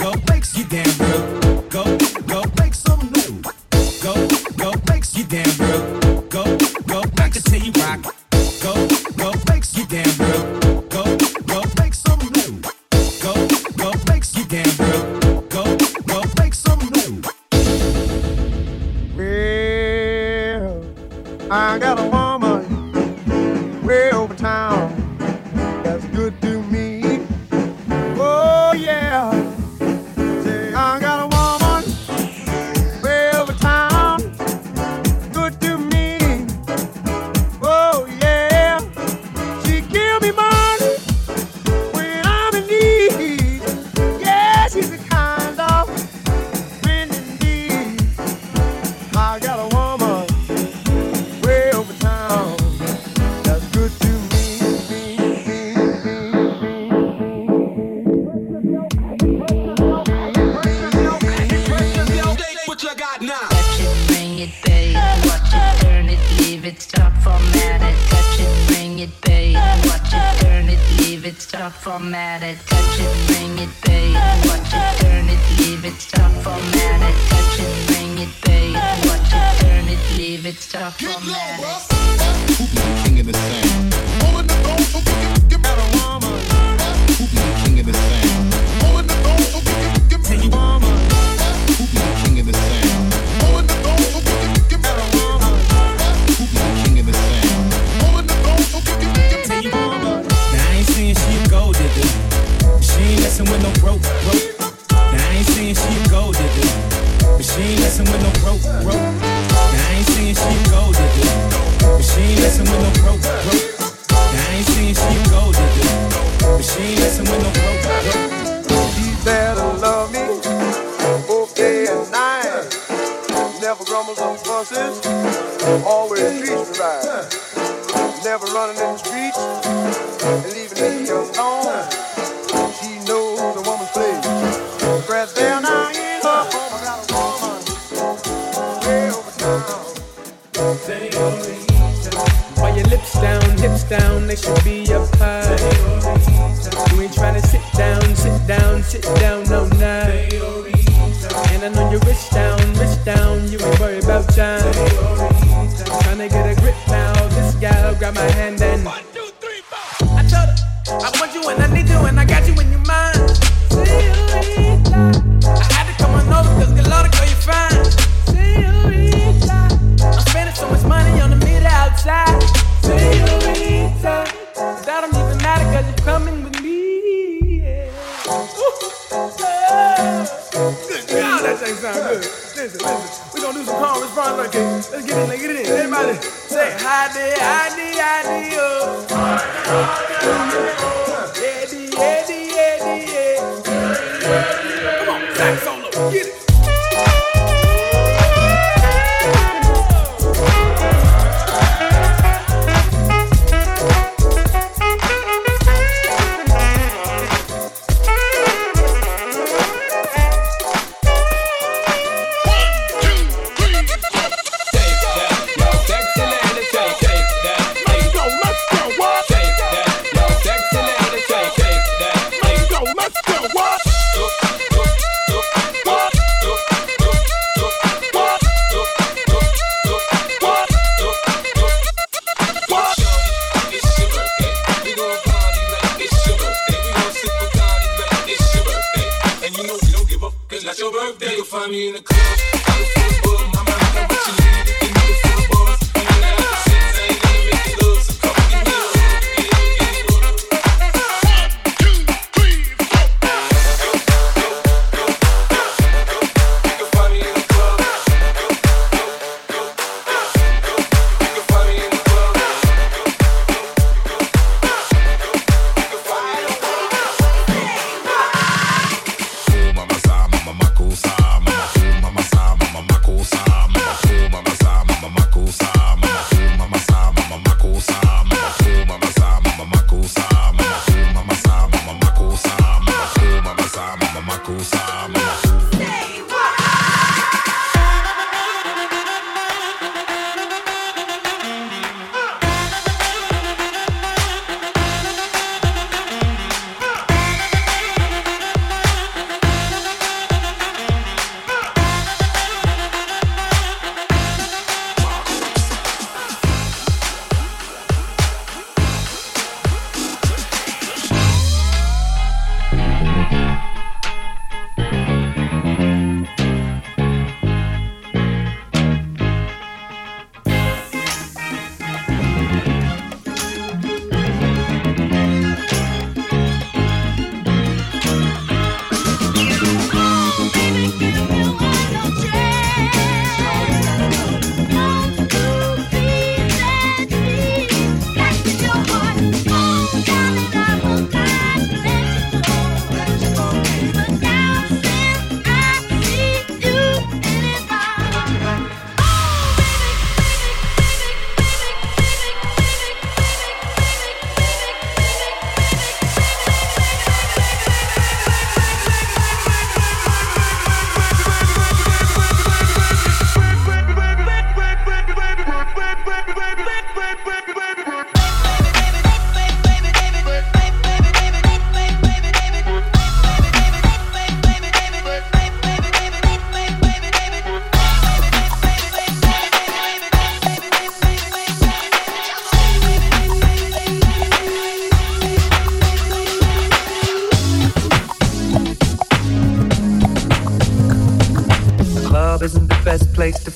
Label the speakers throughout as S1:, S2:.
S1: go, make you damn real. Go, go, some new. Go, go, make you damn real. Go, go,
S2: you rock.
S1: Go, go, you damn real. Go, go, some new. Go, go, make you damn real. Go, go, some new.
S3: I got a
S4: touch it, bring it, pay it, watch it, turn it, leave it, stop
S5: touch
S4: it, bring it, pay it, watch
S5: it,
S4: turn it, leave
S5: it,
S4: stop. King
S1: of the sound.
S3: Rolling the bones, so we can get better, mama.
S1: King of the sound.
S3: summers on buses, always beach ride. Never running in the streets.
S6: grab my hand and one, two, three, four. I told her I want you and I need you and I got you and you're mine. See you later. I had to come on over cause good girl, you're fine. See you later. I'm spending so much money on the meter outside. See you Señorita. That don't even matter cause you're coming with me. Yeah. Oh. Good God, that thing sound good. Listen, listen. We're gonna do some calm response like this. Let's get in, let's get it in. Everybody. Say, hi howdy, howdy, oh.
S7: your birthday,
S6: you'll
S7: find me
S6: in the
S7: club.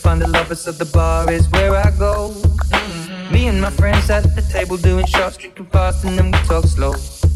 S2: Find the lovers, so the bar is where I go. Me and my friends at the table doing shots, drinking fast, and then we talk slow.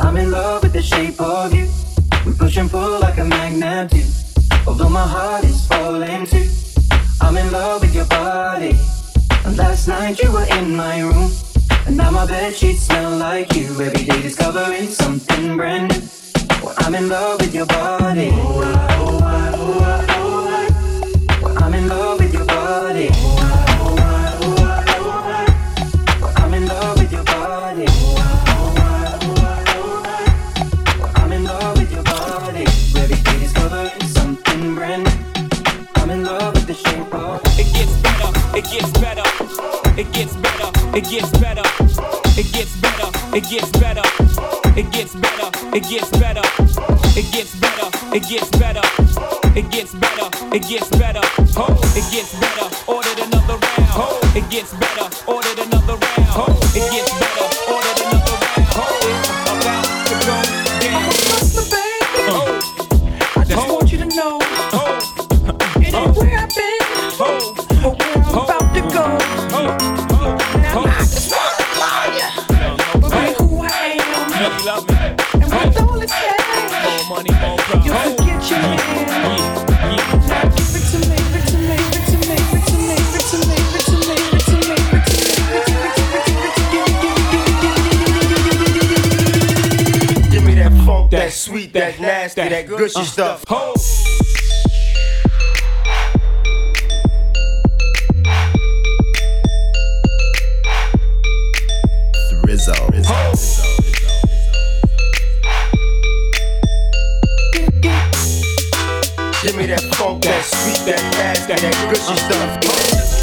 S2: I'm in love with the shape of you. We push and pull like a magnet do. Although my heart is falling too. I'm in love with your body. And last night you were in my room. And now my bed sheets smell like you. Every day discovering something brand new. Well, I'm in love with your body. Oh, I, oh, I, oh, I, oh, I. Well, I'm in love
S7: it gets better, it gets better, it gets
S4: better,
S7: it gets better, it gets better, ordered another round, it gets
S4: better,
S7: ordered
S8: sweet, that nasty, that gushy uh. stuff.
S4: Ho!
S8: Rizzo. Give me that funk, that sweet, that nasty, that gushy uh. stuff.